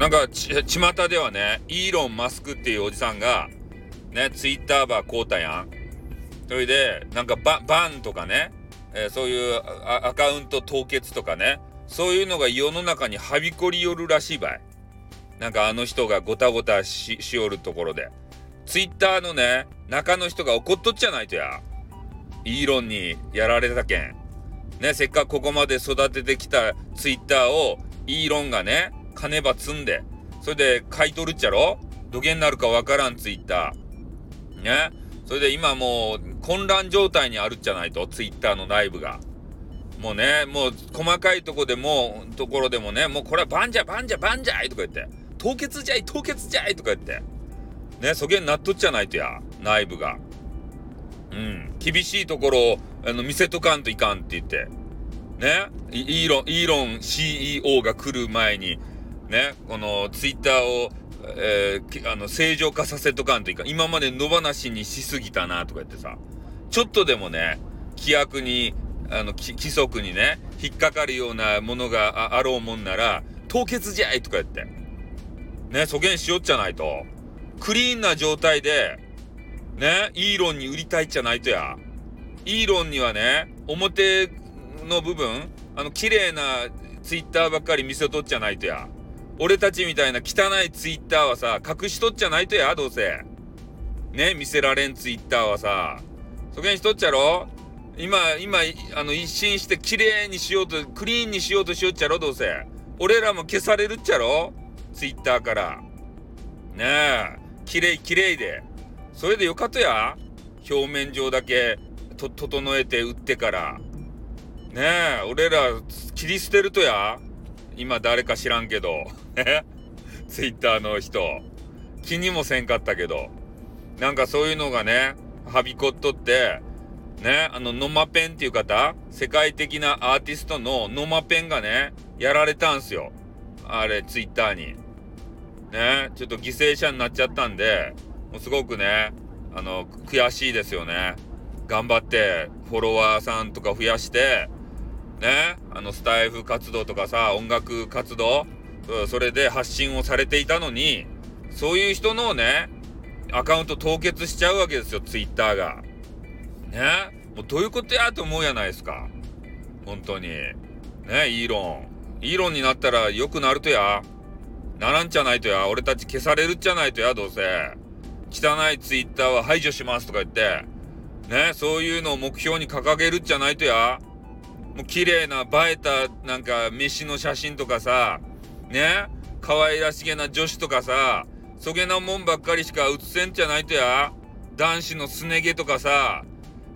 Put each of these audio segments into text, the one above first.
なんかち、巷ではね、イーロン・マスクっていうおじさんが、ね、ツイッターバー買うたやん。それで、なんかバ、バンとかね、えー、そういうアカウント凍結とかね、そういうのが世の中にはびこりよるらしいばい。なんかあの人がごたごたししおるところで。ツイッターのね、中の人が怒っとっちゃないとや。イーロンにやられたけん。ね、せっかくここまで育ててきたツイッターをイーロンがね、金ば積んで、それで買い取るっちゃろ？どげんなるかわからんツイッター。ね？それで今もう混乱状態にあるっちゃないと、ツイッターの内部が。もうね、もう細かいとこでも、ところでもね、もうこれはバンジャバンジャバンジャイとか言って。凍結じゃい凍結じゃいとか言って。ね、そげんなっとっちゃないとや、内部が。うん。厳しいところを、あの、見せとかんといかんって言って。ね？イーロン、イーロン CEO が来る前に、ね、このツイッターを、えー、あの、正常化させとかんというか。今まで野放しにしすぎたなとか言ってさ。ちょっとでもね、規約に、あの、規則にね、引っかかるようなものがあろうもんなら、凍結じゃいとか言って。ね、そげんしよっちゃないと。クリーンな状態で、ね、イーロンに売りたいっちゃないとや。イーロンにはね、表の部分、あの、綺麗なツイッターばっかり見せとっちゃないとや。俺たちみたいな汚いツイッターはさ、隠しとっちゃないとや、どうせ。ね、見せられんツイッターはさ。そげんしとっちゃろ今、今、あの、一新して綺麗にしようと、クリーンにしようとしよっちゃろ、どうせ。俺らも消されるっちゃろツイッターから。ねえ、綺麗綺麗で。それでよかったや表面上だけと、整えて売ってから。ねえ、俺ら切り捨てるとや今誰か知らんけど。ツイッターの人。気にもせんかったけど。なんかそういうのがね、はびこっとって、ね、あの、ノマペンっていう方、世界的なアーティストのノマペンがね、やられたんすよ。あれ、ツイッターに。ね、ちょっと犠牲者になっちゃったんで、もうすごくね、あの、悔しいですよね。頑張って、フォロワーさんとか増やして、ね、あの、スタイフ活動とかさ、音楽活動、それで発信をされていたのに、そういう人のね、アカウント凍結しちゃうわけですよ、ツイッターが。ね、もうどういうことやと思うやないですか。本当に。ね、イーロン。イーロンになったら良くなるとや。ならんじゃないとや。俺たち消されるっちゃないとや、どうせ。汚いツイッターは排除しますとか言って。ね、そういうのを目標に掲げるっちゃないとや。もう綺麗な映えたなんか飯の写真とかさ、ね、可愛らしげな女子とかさ、そげなもんばっかりしか写せんじゃないとや。男子のすね毛とかさ、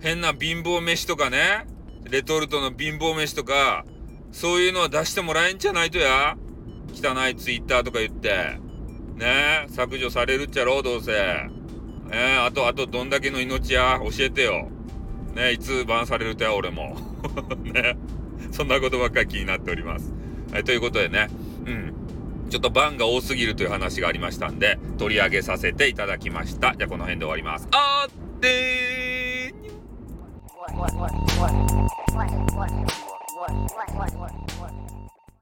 変な貧乏飯とかね、レトルトの貧乏飯とか、そういうのは出してもらえんじゃないとや。汚いツイッターとか言って。ね削除されるっちゃろう、どうせ。ねあと、あと、どんだけの命や、教えてよ。ねいつバンされるとや、俺も。ねそんなことばっかり気になっております。はい、ということでね、うん。ちょっとバンが多すぎるという話がありましたんで、取り上げさせていただきました。じゃあこの辺で終わります。あーでー